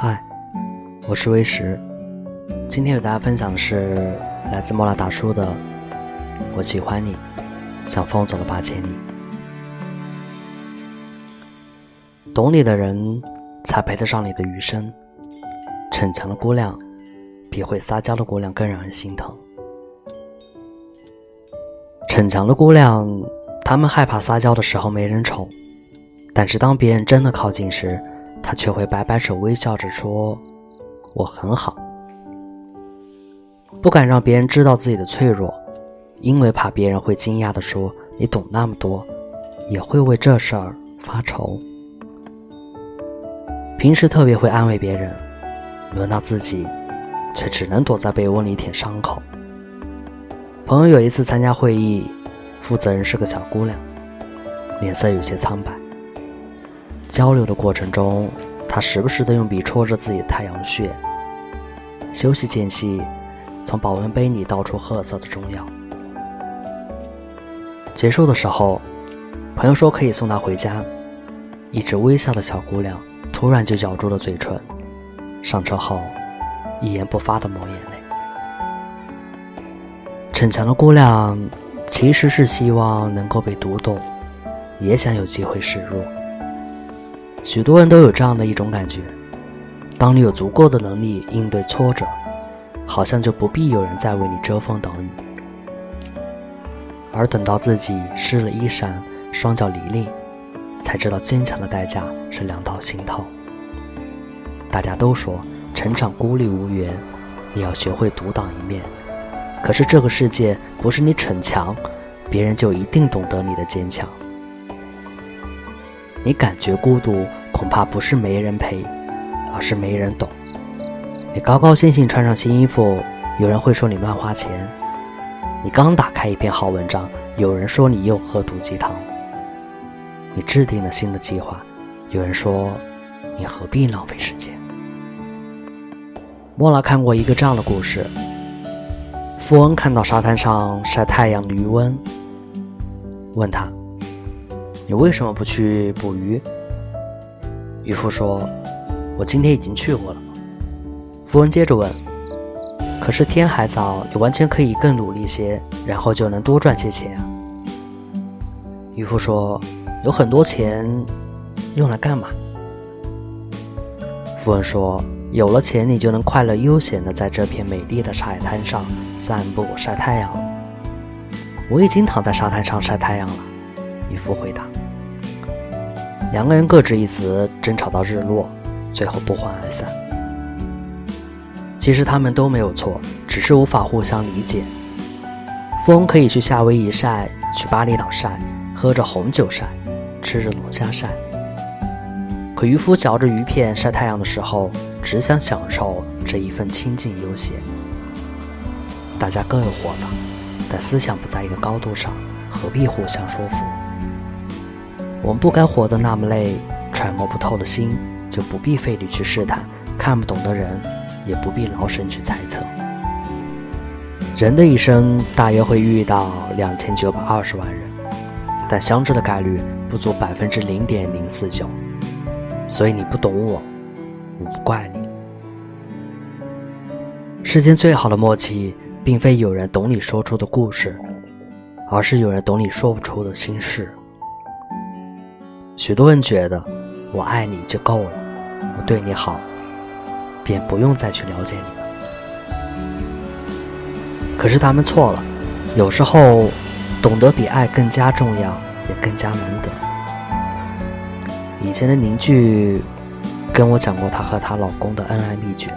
嗨，我是威石，今天与大家分享的是来自莫拉大叔的《我喜欢你，像风走了八千里》。懂你的人，才配得上你的余生。逞强的姑娘，比会撒娇的姑娘更让人心疼。逞强的姑娘，她们害怕撒娇的时候没人宠，但是当别人真的靠近时，他却会摆摆手，微笑着说：“我很好。”不敢让别人知道自己的脆弱，因为怕别人会惊讶的说：“你懂那么多，也会为这事儿发愁。”平时特别会安慰别人，轮到自己，却只能躲在被窝里舔伤口。朋友有一次参加会议，负责人是个小姑娘，脸色有些苍白。交流的过程中，她时不时的用笔戳着自己的太阳穴。休息间隙，从保温杯里倒出褐色的中药。结束的时候，朋友说可以送她回家。一直微笑的小姑娘。突然就咬住了嘴唇，上车后一言不发的抹眼泪。逞强的姑娘其实是希望能够被读懂，也想有机会示弱。许多人都有这样的一种感觉：当你有足够的能力应对挫折，好像就不必有人再为你遮风挡雨。而等到自己湿了衣衫，双脚离离。才知道坚强的代价是两道心头。大家都说成长孤立无援，你要学会独当一面。可是这个世界不是你逞强，别人就一定懂得你的坚强。你感觉孤独，恐怕不是没人陪，而是没人懂。你高高兴兴穿上新衣服，有人会说你乱花钱。你刚打开一篇好文章，有人说你又喝毒鸡汤。你制定了新的计划，有人说你何必浪费时间？莫拉看过一个这样的故事：富翁看到沙滩上晒太阳的渔翁，问他：“你为什么不去捕鱼？”渔夫说：“我今天已经去过了。”富翁接着问：“可是天还早，你完全可以更努力些，然后就能多赚些钱啊。”渔夫说。有很多钱，用来干嘛？富翁说：“有了钱，你就能快乐悠闲的在这片美丽的海滩上散步晒太阳。”我已经躺在沙滩上晒太阳了，渔夫回答。两个人各执一词，争吵到日落，最后不欢而散。其实他们都没有错，只是无法互相理解。富翁可以去夏威夷晒，去巴厘岛晒，喝着红酒晒。吃着龙虾晒，可渔夫嚼着鱼片晒太阳的时候，只想享受这一份清静悠闲。大家各有活法，但思想不在一个高度上，何必互相说服？我们不该活得那么累，揣摩不透的心就不必费力去试探，看不懂的人也不必劳神去猜测。人的一生大约会遇到两千九百二十万人，但相知的概率。不足百分之零点零四九，所以你不懂我，我不怪你。世间最好的默契，并非有人懂你说出的故事，而是有人懂你说不出的心事。许多人觉得我爱你就够了，我对你好，便不用再去了解你了。可是他们错了，有时候懂得比爱更加重要。也更加难得。以前的邻居跟我讲过她和她老公的恩爱秘诀：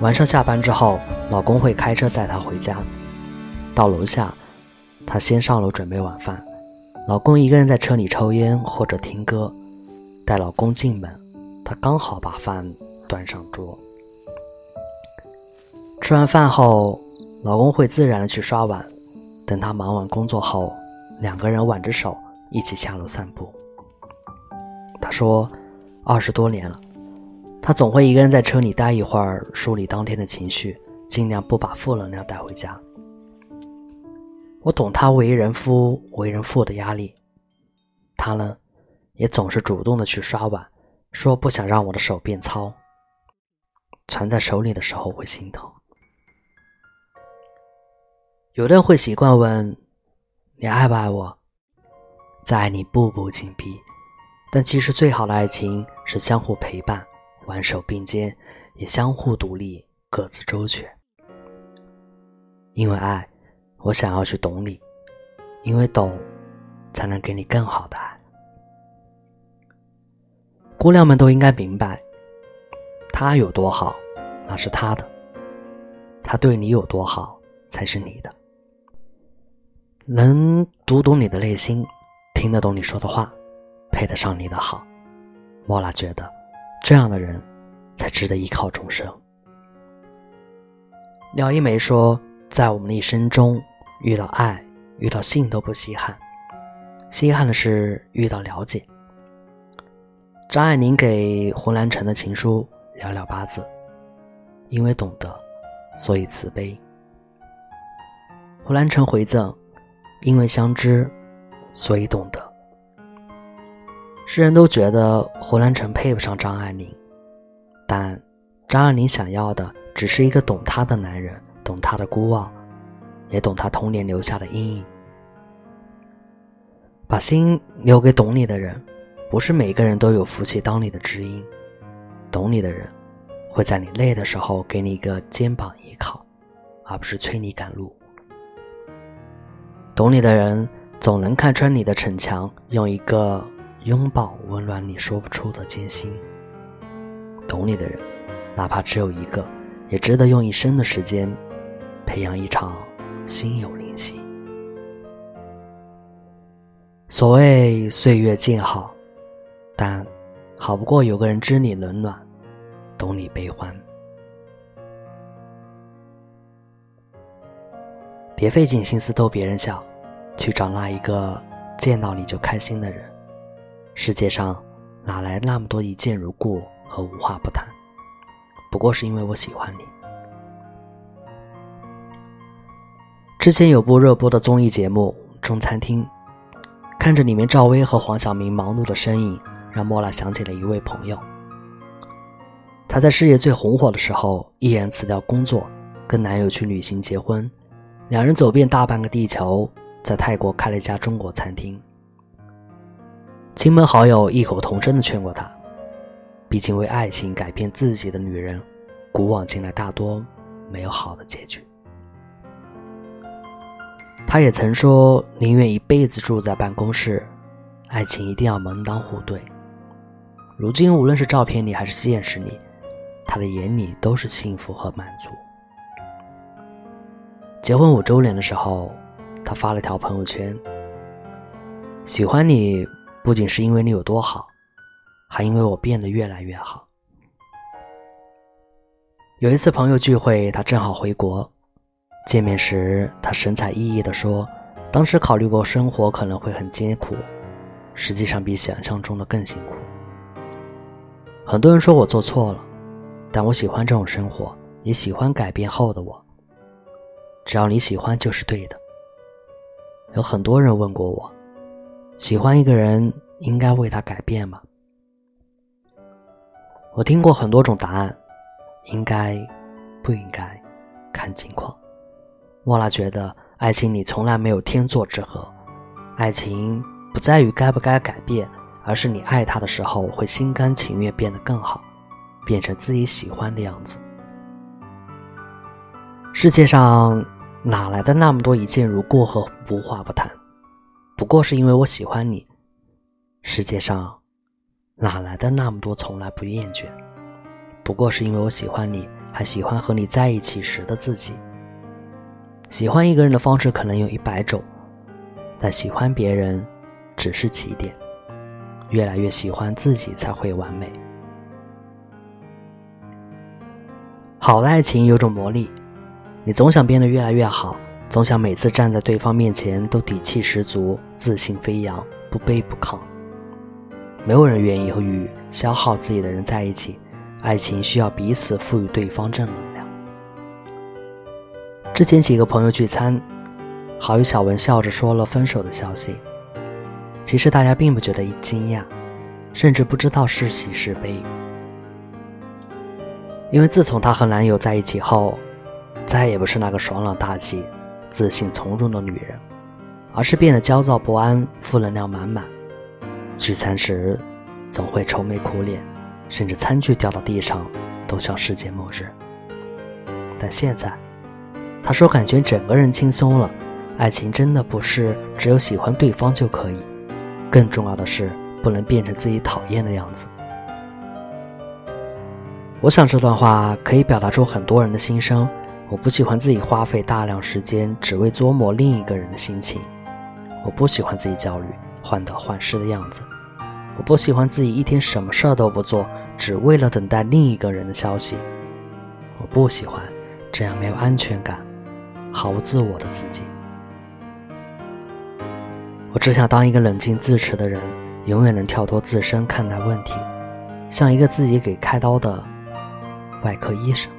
晚上下班之后，老公会开车载她回家，到楼下，她先上楼准备晚饭，老公一个人在车里抽烟或者听歌，待老公进门，她刚好把饭端上桌。吃完饭后，老公会自然的去刷碗，等她忙完工作后。两个人挽着手一起下楼散步。他说：“二十多年了，他总会一个人在车里待一会儿，梳理当天的情绪，尽量不把负能量带回家。我懂他为人夫、为人父的压力。他呢，也总是主动的去刷碗，说不想让我的手变糙，攥在手里的时候会心疼。有的人会习惯问：“你爱不爱我？”在爱你步步紧逼，但其实最好的爱情是相互陪伴、挽手并肩，也相互独立、各自周全。因为爱，我想要去懂你；因为懂，才能给你更好的爱。姑娘们都应该明白，他有多好，那是他的；他对你有多好，才是你的。能读懂你的内心。听得懂你说的话，配得上你的好，莫拉觉得，这样的人，才值得依靠终生。廖一梅说，在我们的一生中，遇到爱、遇到性都不稀罕，稀罕的是遇到了解。张爱玲给胡兰成的情书寥寥八字，因为懂得，所以慈悲。胡兰成回赠，因为相知。所以懂得，世人都觉得胡兰成配不上张爱玲，但张爱玲想要的只是一个懂她的男人，懂她的孤傲，也懂他童年留下的阴影。把心留给懂你的人，不是每个人都有福气当你的知音。懂你的人，会在你累的时候给你一个肩膀依靠，而不是催你赶路。懂你的人。总能看穿你的逞强，用一个拥抱温暖你说不出的艰辛。懂你的人，哪怕只有一个，也值得用一生的时间培养一场心有灵犀。所谓岁月静好，但好不过有个人知你冷暖，懂你悲欢。别费尽心思逗别人笑。去找那一个见到你就开心的人。世界上哪来那么多一见如故和无话不谈？不过是因为我喜欢你。之前有部热播的综艺节目《中餐厅》，看着里面赵薇和黄晓明忙碌的身影，让莫拉想起了一位朋友。她在事业最红火的时候，毅然辞掉工作，跟男友去旅行结婚，两人走遍大半个地球。在泰国开了一家中国餐厅，亲朋好友异口同声的劝过他，毕竟为爱情改变自己的女人，古往今来大多没有好的结局。他也曾说宁愿一辈子住在办公室，爱情一定要门当户对。如今无论是照片里还是现实里，他的眼里都是幸福和满足。结婚五周年的时候。他发了条朋友圈：“喜欢你不仅是因为你有多好，还因为我变得越来越好。”有一次朋友聚会，他正好回国，见面时他神采奕奕地说：“当时考虑过生活可能会很艰苦，实际上比想象中的更辛苦。很多人说我做错了，但我喜欢这种生活，也喜欢改变后的我。只要你喜欢，就是对的。”有很多人问过我，喜欢一个人应该为他改变吗？我听过很多种答案，应该，不应该，看情况。莫拉觉得爱情里从来没有天作之合，爱情不在于该不该改变，而是你爱他的时候会心甘情愿变得更好，变成自己喜欢的样子。世界上。哪来的那么多一见如故和无话不谈？不过是因为我喜欢你。世界上哪来的那么多从来不厌倦？不过是因为我喜欢你，还喜欢和你在一起时的自己。喜欢一个人的方式可能有一百种，但喜欢别人只是起点。越来越喜欢自己才会完美。好的爱情有种魔力。你总想变得越来越好，总想每次站在对方面前都底气十足、自信飞扬、不卑不亢。没有人愿意和与消耗自己的人在一起，爱情需要彼此赋予对方正能量。之前几个朋友聚餐，好友小文笑着说了分手的消息，其实大家并不觉得惊讶，甚至不知道是喜是悲。因为自从她和男友在一起后，再也不是那个爽朗大气、自信从容的女人，而是变得焦躁不安、负能量满满。聚餐时总会愁眉苦脸，甚至餐具掉到地上都像世界末日。但现在，他说感觉整个人轻松了。爱情真的不是只有喜欢对方就可以，更重要的是不能变成自己讨厌的样子。我想这段话可以表达出很多人的心声。我不喜欢自己花费大量时间只为琢磨另一个人的心情，我不喜欢自己焦虑、患得患失的样子，我不喜欢自己一天什么事儿都不做，只为了等待另一个人的消息。我不喜欢这样没有安全感、毫无自我的自己。我只想当一个冷静自持的人，永远能跳脱自身看待问题，像一个自己给开刀的。外科医生，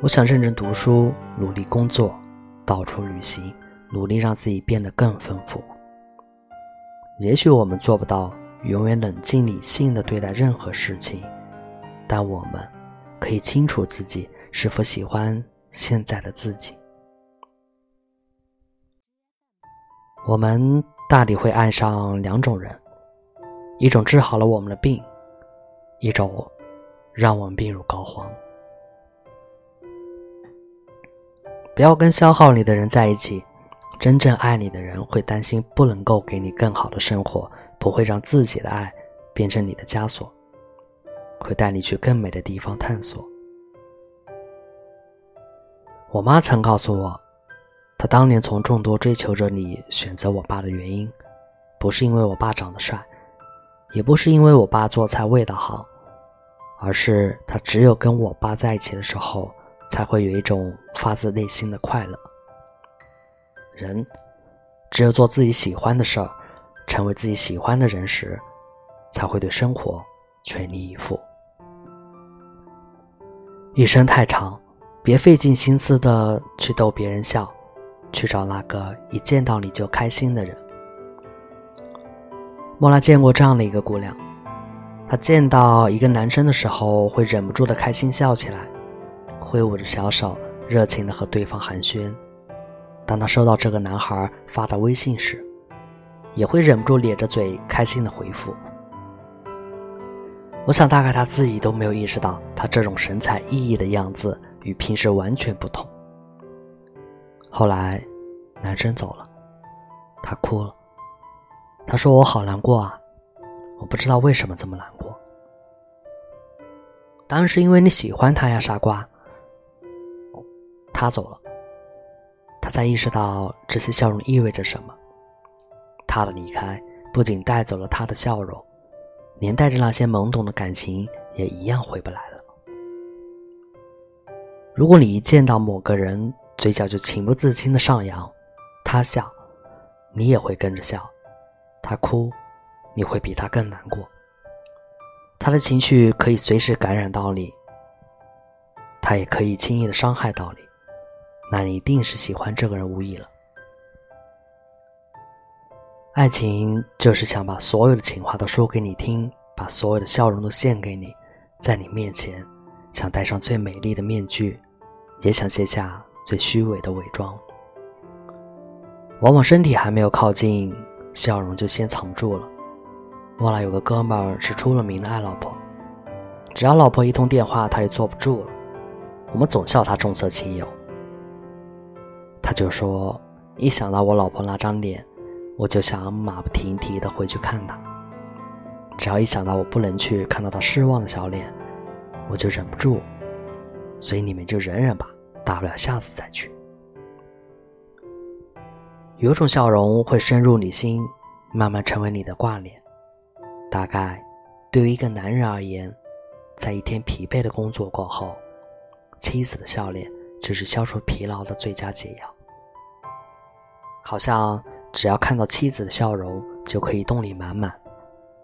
我想认真读书，努力工作，到处旅行，努力让自己变得更丰富。也许我们做不到永远冷静理性的对待任何事情，但我们可以清楚自己是否喜欢现在的自己。我们大抵会爱上两种人，一种治好了我们的病，一种。让我们病入膏肓。不要跟消耗你的人在一起。真正爱你的人会担心不能够给你更好的生活，不会让自己的爱变成你的枷锁，会带你去更美的地方探索。我妈曾告诉我，她当年从众多追求者里选择我爸的原因，不是因为我爸长得帅，也不是因为我爸做菜味道好。而是他只有跟我爸在一起的时候，才会有一种发自内心的快乐。人只有做自己喜欢的事儿，成为自己喜欢的人时，才会对生活全力以赴。一生太长，别费尽心思的去逗别人笑，去找那个一见到你就开心的人。莫拉见过这样的一个姑娘。她见到一个男生的时候，会忍不住的开心笑起来，挥舞着小手，热情的和对方寒暄。当她收到这个男孩发的微信时，也会忍不住咧着嘴，开心的回复。我想，大概他自己都没有意识到，他这种神采奕奕的样子与平时完全不同。后来，男生走了，他哭了，他说：“我好难过啊。”我不知道为什么这么难过，当然是因为你喜欢他呀，傻瓜。他走了，他才意识到这些笑容意味着什么。他的离开不仅带走了他的笑容，连带着那些懵懂的感情也一样回不来了。如果你一见到某个人，嘴角就情不自禁的上扬，他笑，你也会跟着笑；他哭。你会比他更难过，他的情绪可以随时感染到你，他也可以轻易的伤害到你，那你一定是喜欢这个人无疑了。爱情就是想把所有的情话都说给你听，把所有的笑容都献给你，在你面前，想戴上最美丽的面具，也想卸下最虚伪的伪装。往往身体还没有靠近，笑容就先藏住了。莫拉有个哥们儿是出了名的爱老婆，只要老婆一通电话，他就坐不住了。我们总笑他重色轻友，他就说：“一想到我老婆那张脸，我就想马不停蹄的回去看她。只要一想到我不能去看到她失望的小脸，我就忍不住。所以你们就忍忍吧，大不了下次再去。有种笑容会深入你心，慢慢成为你的挂念。”大概，对于一个男人而言，在一天疲惫的工作过后，妻子的笑脸就是消除疲劳的最佳解药。好像只要看到妻子的笑容，就可以动力满满，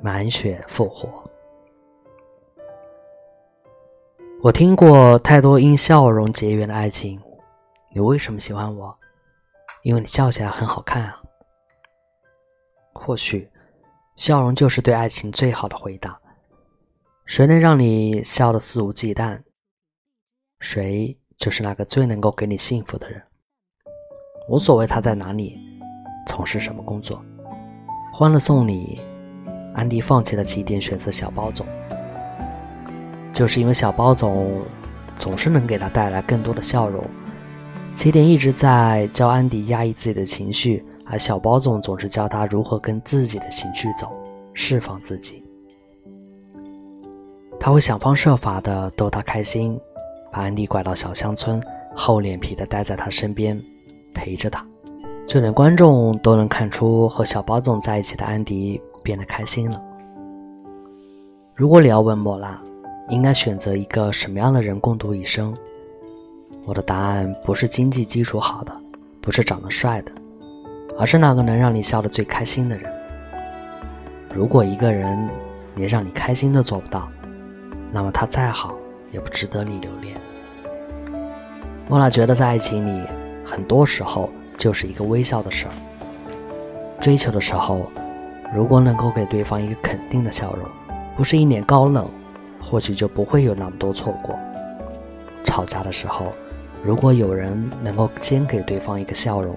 满血复活。我听过太多因笑容结缘的爱情，你为什么喜欢我？因为你笑起来很好看啊。或许。笑容就是对爱情最好的回答。谁能让你笑得肆无忌惮，谁就是那个最能够给你幸福的人。无所谓他在哪里，从事什么工作。欢乐颂里，安迪放弃了起点，选择小包总，就是因为小包总总是能给他带来更多的笑容。起点一直在教安迪压抑自己的情绪，而小包总总是教他如何跟自己的情绪走，释放自己。他会想方设法的逗他开心，把安迪拐到小乡村，厚脸皮的待在他身边。陪着他，就连观众都能看出和小包总在一起的安迪变得开心了。如果你要问莫拉，应该选择一个什么样的人共度一生？我的答案不是经济基础好的，不是长得帅的，而是那个能让你笑得最开心的人。如果一个人连让你开心都做不到，那么他再好也不值得你留恋。莫拉觉得在爱情里。很多时候就是一个微笑的事儿。追求的时候，如果能够给对方一个肯定的笑容，不是一脸高冷，或许就不会有那么多错过。吵架的时候，如果有人能够先给对方一个笑容，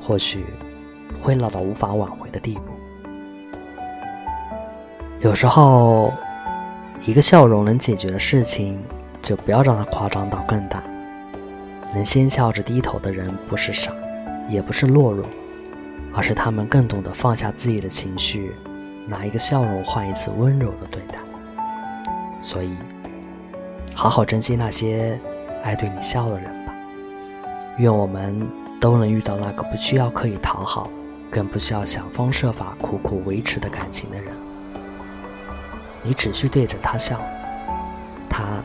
或许会闹到无法挽回的地步。有时候，一个笑容能解决的事情，就不要让它夸张到更大。能先笑着低头的人，不是傻，也不是懦弱，而是他们更懂得放下自己的情绪，拿一个笑容换一次温柔的对待。所以，好好珍惜那些爱对你笑的人吧。愿我们都能遇到那个不需要刻意讨好，更不需要想方设法苦苦维持的感情的人。你只需对着他笑，他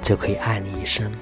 就可以爱你一生。